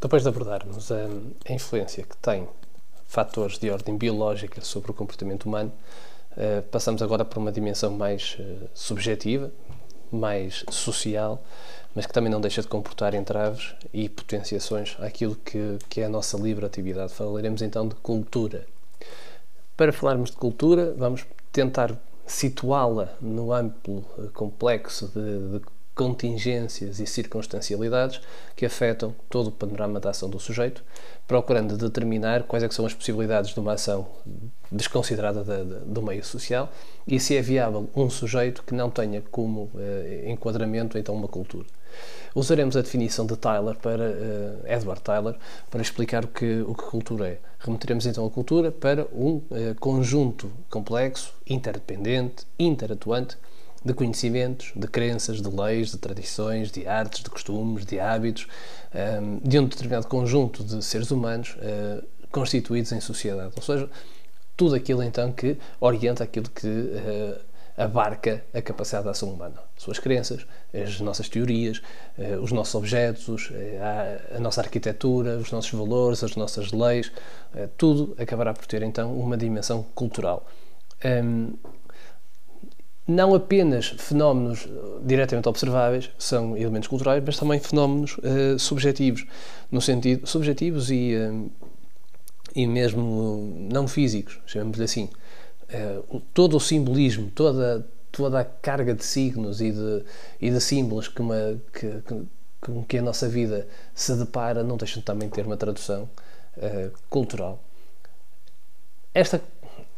Depois de abordarmos a, a influência que tem fatores de ordem biológica sobre o comportamento humano, uh, passamos agora para uma dimensão mais uh, subjetiva, mais social, mas que também não deixa de comportar entraves e potenciações àquilo que, que é a nossa livre atividade. Falaremos então de cultura. Para falarmos de cultura, vamos tentar situá-la no amplo eh, complexo de, de contingências e circunstancialidades que afetam todo o panorama da ação do sujeito, procurando determinar quais é são as possibilidades de uma ação desconsiderada de, de, do meio social e se é viável um sujeito que não tenha como eh, enquadramento então uma cultura. Usaremos a definição de Tyler para uh, Edward Tyler para explicar o que, o que cultura é. Remeteremos então a cultura para um uh, conjunto complexo, interdependente, interatuante de conhecimentos, de crenças, de leis, de tradições, de artes, de costumes, de hábitos, um, eh, de um determinado conjunto de seres humanos uh, constituídos em sociedade. Ou seja, tudo aquilo então que orienta aquilo que uh, abarca a capacidade de ação humana. Suas crenças, as nossas teorias, eh, os nossos objetos, eh, a nossa arquitetura, os nossos valores, as nossas leis, eh, tudo acabará por ter então uma dimensão cultural. Não apenas fenómenos diretamente observáveis são elementos culturais, mas também fenómenos subjetivos, no sentido subjetivos e, e mesmo não físicos, chamemos-lhe assim uh, todo o simbolismo, toda, toda a carga de signos e de, e de símbolos que, uma, que, que, com que a nossa vida se depara não deixam de também ter uma tradução uh, cultural. Esta,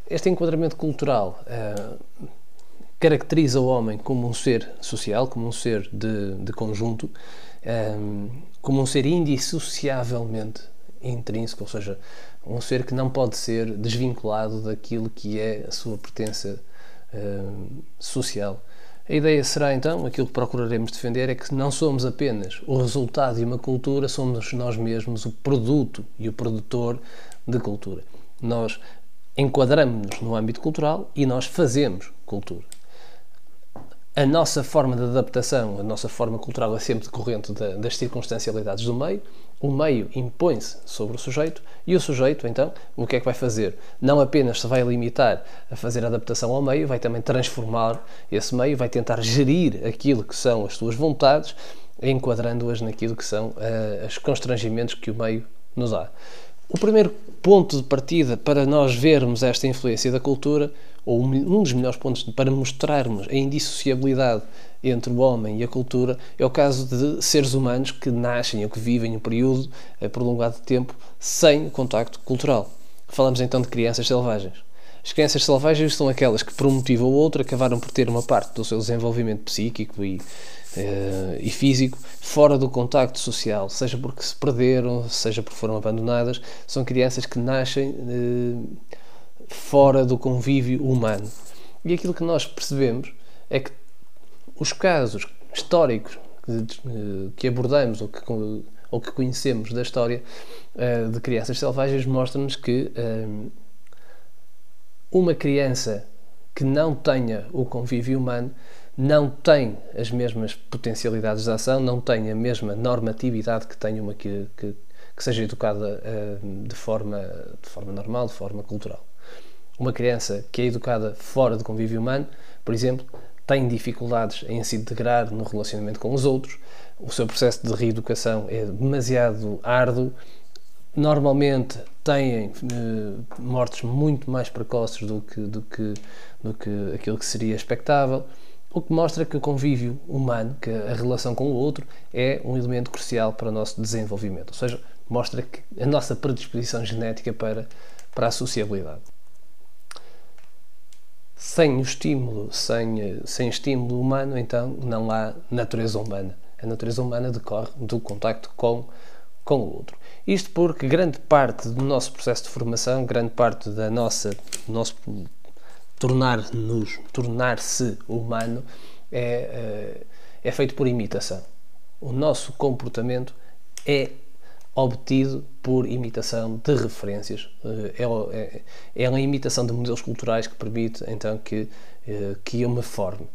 este enquadramento cultural uh, caracteriza o homem como um ser social, como um ser de, de conjunto, um, como um ser indissociavelmente intrínseco, ou seja, um ser que não pode ser desvinculado daquilo que é a sua pertença uh, social. A ideia será então, aquilo que procuraremos defender, é que não somos apenas o resultado de uma cultura, somos nós mesmos o produto e o produtor de cultura. Nós enquadramos-nos no âmbito cultural e nós fazemos cultura a nossa forma de adaptação, a nossa forma cultural é sempre decorrente das circunstancialidades do meio. O meio impõe-se sobre o sujeito e o sujeito, então, o que é que vai fazer? Não apenas se vai limitar a fazer adaptação ao meio, vai também transformar esse meio, vai tentar gerir aquilo que são as suas vontades, enquadrando-as naquilo que são uh, os constrangimentos que o meio nos dá. O primeiro ponto de partida para nós vermos esta influência da cultura, ou um dos melhores pontos para mostrarmos a indissociabilidade entre o homem e a cultura, é o caso de seres humanos que nascem ou que vivem um período eh, prolongado de tempo sem contacto cultural. Falamos então de crianças selvagens. As crianças selvagens são aquelas que, por um motivo ou outro, acabaram por ter uma parte do seu desenvolvimento psíquico e uh, e físico fora do contacto social, seja porque se perderam, seja porque foram abandonadas, são crianças que nascem uh, fora do convívio humano. E aquilo que nós percebemos é que os casos históricos que, uh, que abordamos ou que, ou que conhecemos da história de crianças selvagens mostram-nos que uma criança que não tenha o convívio humano não tem as mesmas potencialidades de ação, não tem a mesma normatividade que tem uma que, que, que seja educada uh, de, forma, de forma normal, de forma cultural. Uma criança que é educada fora do convívio humano, por exemplo, tem dificuldades em se integrar no relacionamento com os outros, o seu processo de reeducação é demasiado árduo, normalmente têm uh, mortes muito mais precoces do que, do, que, do que aquilo que seria expectável o que mostra que o convívio humano, que a relação com o outro, é um elemento crucial para o nosso desenvolvimento. Ou seja, mostra que a nossa predisposição genética para, para a sociabilidade. Sem o estímulo, sem, sem estímulo humano, então não há natureza humana. A natureza humana decorre do contacto com, com o outro. Isto porque grande parte do nosso processo de formação, grande parte da nossa, do nosso tornar-nos, tornar-se humano é, eh, é feito por imitação. O nosso comportamento é obtido por imitação de referências. Eh, é, é, é uma imitação de modelos culturais que permite então que, eh, que eu me forme.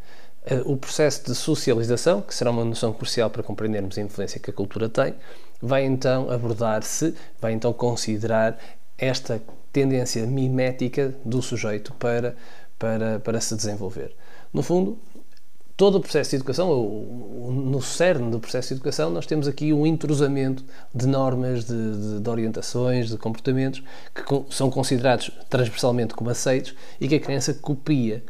O processo de socialização, que será uma noção crucial para compreendermos a influência que a cultura tem, vai então abordar-se, vai então considerar esta tendência mimética do sujeito para, para, para se desenvolver. No fundo, todo o processo de educação, no cerne do processo de educação, nós temos aqui um entrosamento de normas, de, de, de orientações, de comportamentos que são considerados transversalmente como aceitos e que a criança copia.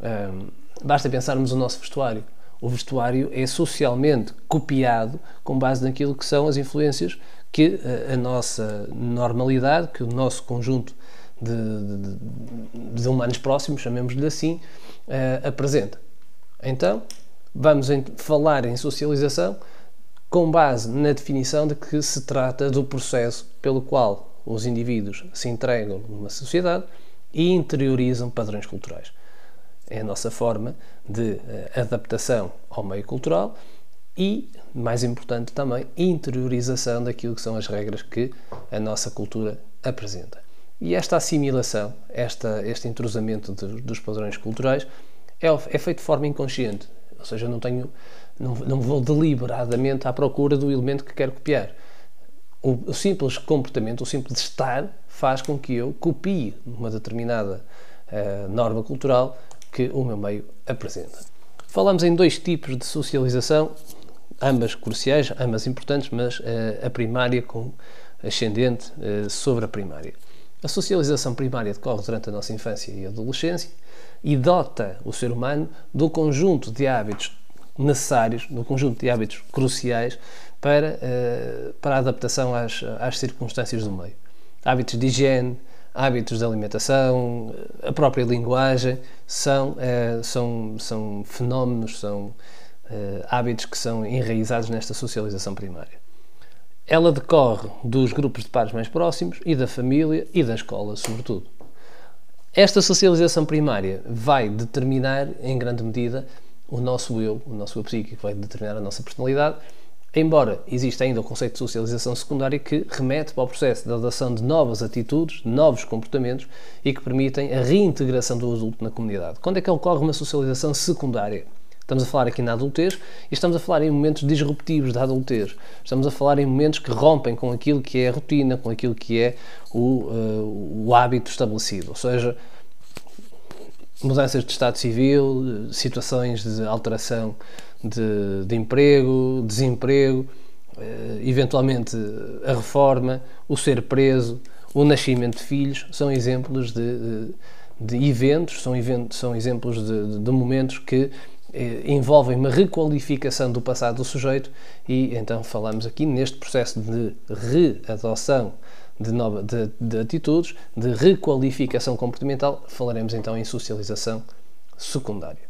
Um, basta pensarmos o nosso vestuário. O vestuário é socialmente copiado com base naquilo que são as influências que a, nossa normalidade, que o nosso conjunto de, de, de humanos próximos, chamemos-lhe assim, uh, apresenta. Então, vamos falar em socialização com base na definição de que se trata do processo pelo qual os indivíduos se entregam numa sociedade e interiorizam padrões culturais. É a nossa forma de eh, adaptação ao meio cultural e, mais importante também, interiorização daquilo que são as regras que a nossa cultura apresenta. E esta assimilação, esta, este entrosamento de, dos padrões culturais, é, é feito de forma inconsciente. Ou seja, eu não tenho, não, não vou deliberadamente à procura do elemento que quero copiar. O, o, simples comportamento, o simples estar, faz com que eu copie uma determinada uh, norma cultural que o meu meio apresenta. Falamos em dois tipos de socialização, ambas cruciais, ambas importantes, mas uh, a primária com ascendente uh, sobre a primária. A socialização primária decorre durante a nossa infância e adolescência e dota o ser humano do conjunto de hábitos necessários, do conjunto de hábitos cruciais para, uh, para a adaptação às, às circunstâncias do meio. Hábitos de higiene, hábitos de alimentação, a própria linguagem, são, são, são fenómenos, são hábitos que são enraizados nesta socialização primária. Ela decorre dos grupos de pares mais próximos e da família e da escola, sobretudo. Esta socialização primária vai determinar, em grande medida, o nosso eu, o nosso eu psíquico, vai determinar a nossa personalidade, embora exista ainda o conceito de socialização secundária que remete para o processo de adoção de novas atitudes, novos comportamentos e que permitem a reintegração do adulto na comunidade. Quando é que ocorre uma socialização secundária? Estamos a falar aqui na adultez e estamos a falar em momentos disruptivos da adultez. Estamos a falar em momentos que rompem com aquilo que é a rotina, com aquilo que é o, uh, o hábito estabelecido. Ou seja, mudanças de estado civil, situações de alteração de, de emprego, desemprego, uh, eventualmente a reforma, o ser preso, o nascimento de filhos, são exemplos de, de, de eventos, são, eventos, são exemplos de, de momentos que envolvem uma requalificação do passado do sujeito e então falamos aqui neste processo de readoção de, nova, de, de atitudes, de requalificação comportamental, falaremos então em socialização secundária.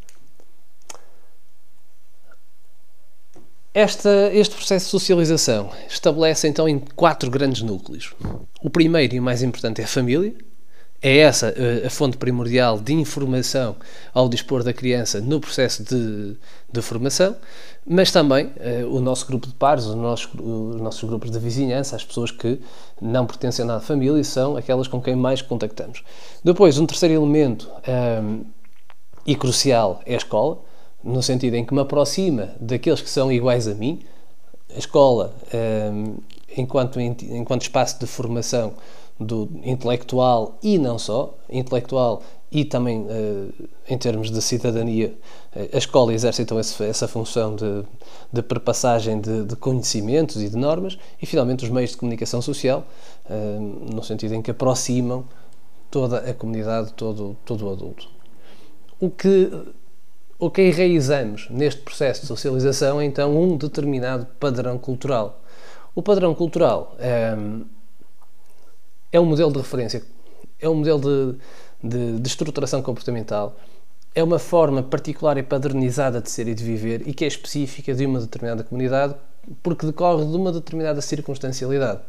Esta, este processo de socialização estabelece então em quatro grandes núcleos. O primeiro e o mais importante é a família, é essa eh, a fonte primordial de informação ao dispor da criança no processo de, de formação, mas também uh, o nosso grupo de pares, os nossos, os nossos grupos de vizinhança, as pessoas que não pertencem nada família, são aquelas com quem mais contactamos. Depois, um terceiro elemento um, ehm, e crucial é a escola, no sentido em que me aproxima daqueles que são iguais a mim. A escola, um, ehm, enquanto, enquanto espaço de formação, do intelectual e não só, intelectual e também uh, em termos de cidadania, uh, a escola exerce então esse, essa função de, de perpassagem de, de, conhecimentos e de normas, e finalmente os meios de comunicação social, uh, no sentido em que aproximam toda a comunidade, todo, todo o adulto. O que, o que enraizamos neste processo de socialização é então um determinado padrão cultural. O padrão cultural é um modelo de referência, é um modelo de, de, de estruturação comportamental, é uma forma particular e padronizada de ser e de viver e que é específica de uma determinada comunidade porque decorre de uma determinada circunstancialidade.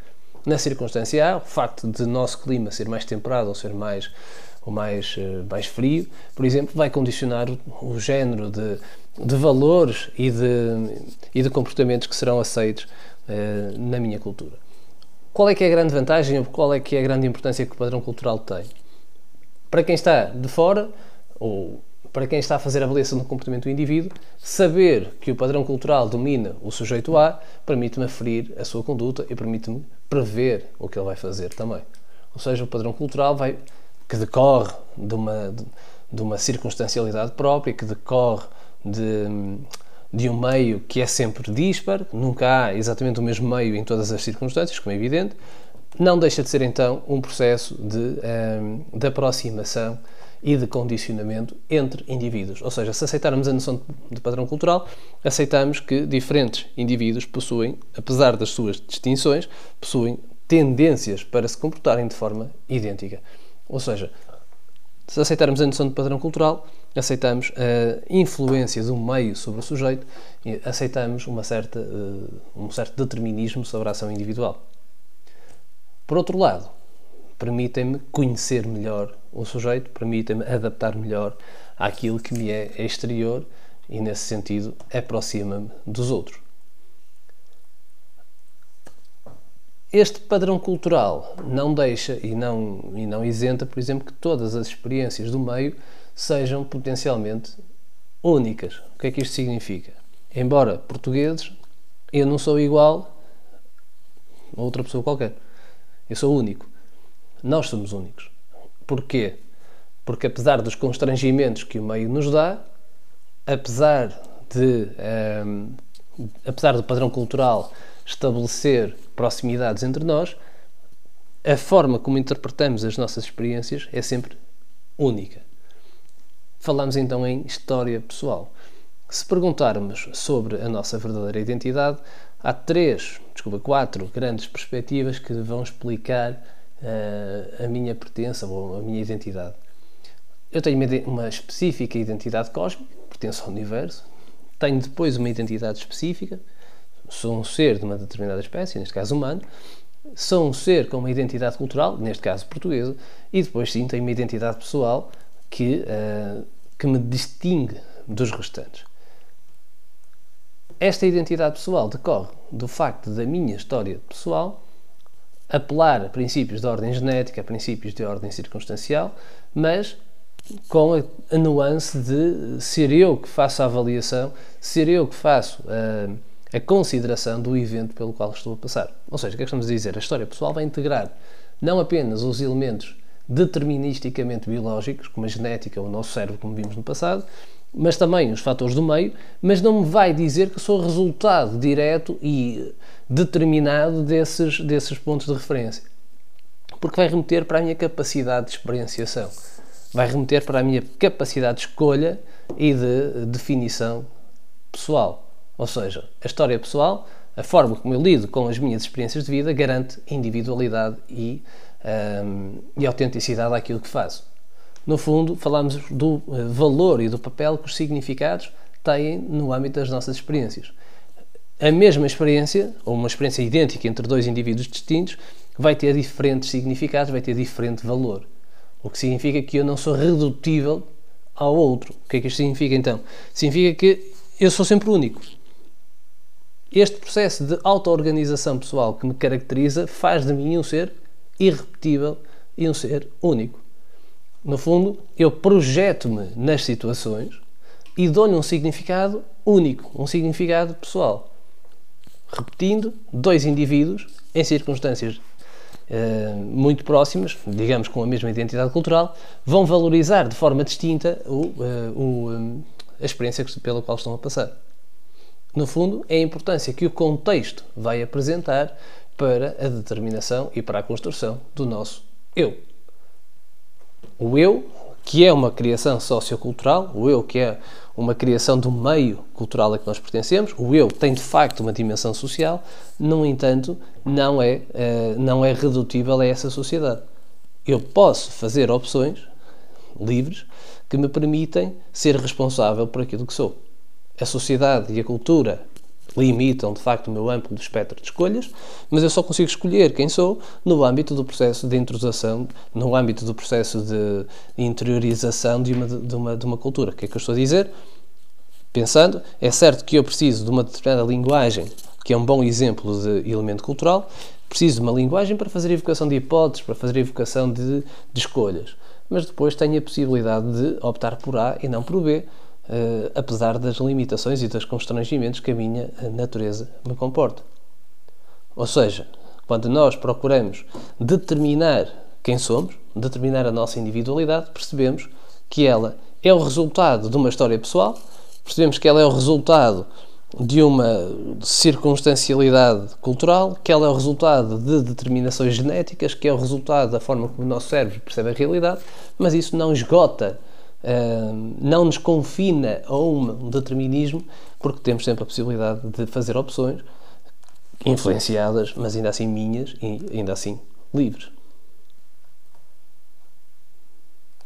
Na circunstância A, o facto de nosso clima ser mais temperado ou ser mais ou mais, eh, mais frio, por exemplo, vai condicionar o, género de, de valores e de, e de comportamentos que serão aceitos uh, na minha cultura. Qual é que é a grande vantagem ou qual é que é a grande importância que o padrão cultural tem? Para quem está de fora, ou para quem está a fazer a avaliação do comportamento do indivíduo, saber que o padrão cultural domina o sujeito A permite-me aferir a sua conduta e permite-me prever o que ele vai fazer também. Ou seja, o padrão cultural vai, que decorre de uma, de uma circunstancialidade própria, que decorre de, de um meio que é sempre dispar, nunca há exatamente o mesmo meio em todas as circunstâncias, como é evidente, não deixa de ser então um processo de, ehm, de aproximação e de condicionamento entre indivíduos. Ou seja, se aceitarmos a noção de padrão cultural, aceitamos que diferentes indivíduos possuem, apesar das suas distinções, possuem tendências para se comportarem de forma idêntica. Ou seja, se aceitarmos a noção de padrão cultural, aceitamos a influência do meio sobre o sujeito e aceitamos uma certa, eh, um certo determinismo sobre a ação individual. Por outro lado, permitem-me conhecer melhor o sujeito, permitem-me adaptar melhor àquilo que me é exterior e, nesse sentido, aproxima-me dos outros. Este padrão cultural não deixa e não, e não isenta, por exemplo, que todas as experiências do meio sejam potencialmente únicas. O que é que isto significa? Embora portugueses, eu não sou igual a outra pessoa qualquer. Eu sou único. Nós somos únicos. Porquê? Porque apesar dos constrangimentos que o meio nos dá, apesar de um, ehm, apesar do padrão cultural estabelecer proximidades entre nós, a forma como interpretamos as nossas experiências é sempre única. Falamos então em história pessoal. Se perguntarmos sobre a nossa verdadeira identidade, há três, desculpa, quatro grandes perspectivas que vão explicar uh, a minha pertença ou a minha identidade. Eu tenho uma específica identidade cósmica, pertenço ao universo. Tenho depois uma identidade específica, sou um ser de uma determinada espécie, neste caso humano. Sou um ser com uma identidade cultural, neste caso portuguesa, e depois sim tenho uma identidade pessoal que, uh, que me distingue dos restantes. Esta identidade pessoal decorre do facto da minha história pessoal apelar a princípios de ordem genética, a princípios de ordem circunstancial, mas com a, nuance de ser eu que faço a avaliação, ser eu que faço a, a consideração do evento pelo qual estou a passar. Ou seja, o que é que estamos a dizer? A história pessoal vai integrar não apenas os elementos deterministicamente biológicos, como a genética ou o nosso cérebro, como vimos no passado, mas também os fatores do meio, mas não me vai dizer que sou resultado direto e determinado desses, desses pontos de referência. Porque vai remeter para a minha capacidade de experienciação, vai remeter para a minha capacidade de escolha e de definição pessoal. Ou seja, a história pessoal, a forma como eu lido com as minhas experiências de vida, garante individualidade e, um, e autenticidade àquilo que faço. No fundo, falamos do eh, valor e do papel que os significados têm no âmbito das nossas experiências. A mesma experiência, ou uma experiência idêntica entre dois indivíduos distintos, vai ter diferentes significados, vai ter diferente valor. O que significa que eu não sou redutível ao outro. O que é que isto significa então? Significa que eu sou sempre único. Este processo de auto-organização pessoal que me caracteriza faz de mim um ser irrepetível e um ser único. No fundo, eu projeto-me nas situações e dou-lhe um significado único, um significado pessoal. Repetindo, dois indivíduos em circunstâncias uh, muito próximas, digamos com a mesma identidade cultural, vão valorizar de forma distinta o, uh, o, um, a experiência pela qual estão a passar. No fundo, é a importância que o contexto vai apresentar para a determinação e para a construção do nosso eu. O eu, que é uma criação sociocultural, o eu que é uma criação do meio cultural a que nós pertencemos, o eu tem de facto uma dimensão social, no entanto, não é, eh, não é redutível a essa sociedade. Eu posso fazer opções livres que me permitem ser responsável por aquilo que sou. A sociedade e a cultura limitam de facto o meu amplo espectro de escolhas, mas eu só consigo escolher quem sou no âmbito do processo de introdução, no âmbito do processo de interiorização de uma, de uma, de uma cultura. O que é que eu estou a dizer? Pensando, é certo que eu preciso de uma determinada linguagem, que é um bom exemplo de elemento cultural, preciso de uma linguagem para fazer evocação de hipóteses, para fazer evocação de, de escolhas. mas depois tenho a possibilidade de optar por A e não por B, uh, apesar das limitações e dos constrangimentos que a minha natureza me comporta. Ou seja, quando nós procuramos determinar quem somos, determinar a nossa individualidade, percebemos que ela é o resultado de uma história pessoal, percebemos que ela é o resultado de uma circunstancialidade cultural, que ela é o resultado de determinações genéticas, que é o resultado da forma como o nosso cérebro percebe a realidade, mas isso não esgota, não nos confina a um determinismo, porque temos sempre a possibilidade de fazer opções influenciadas, mas ainda assim minhas e ainda assim livres.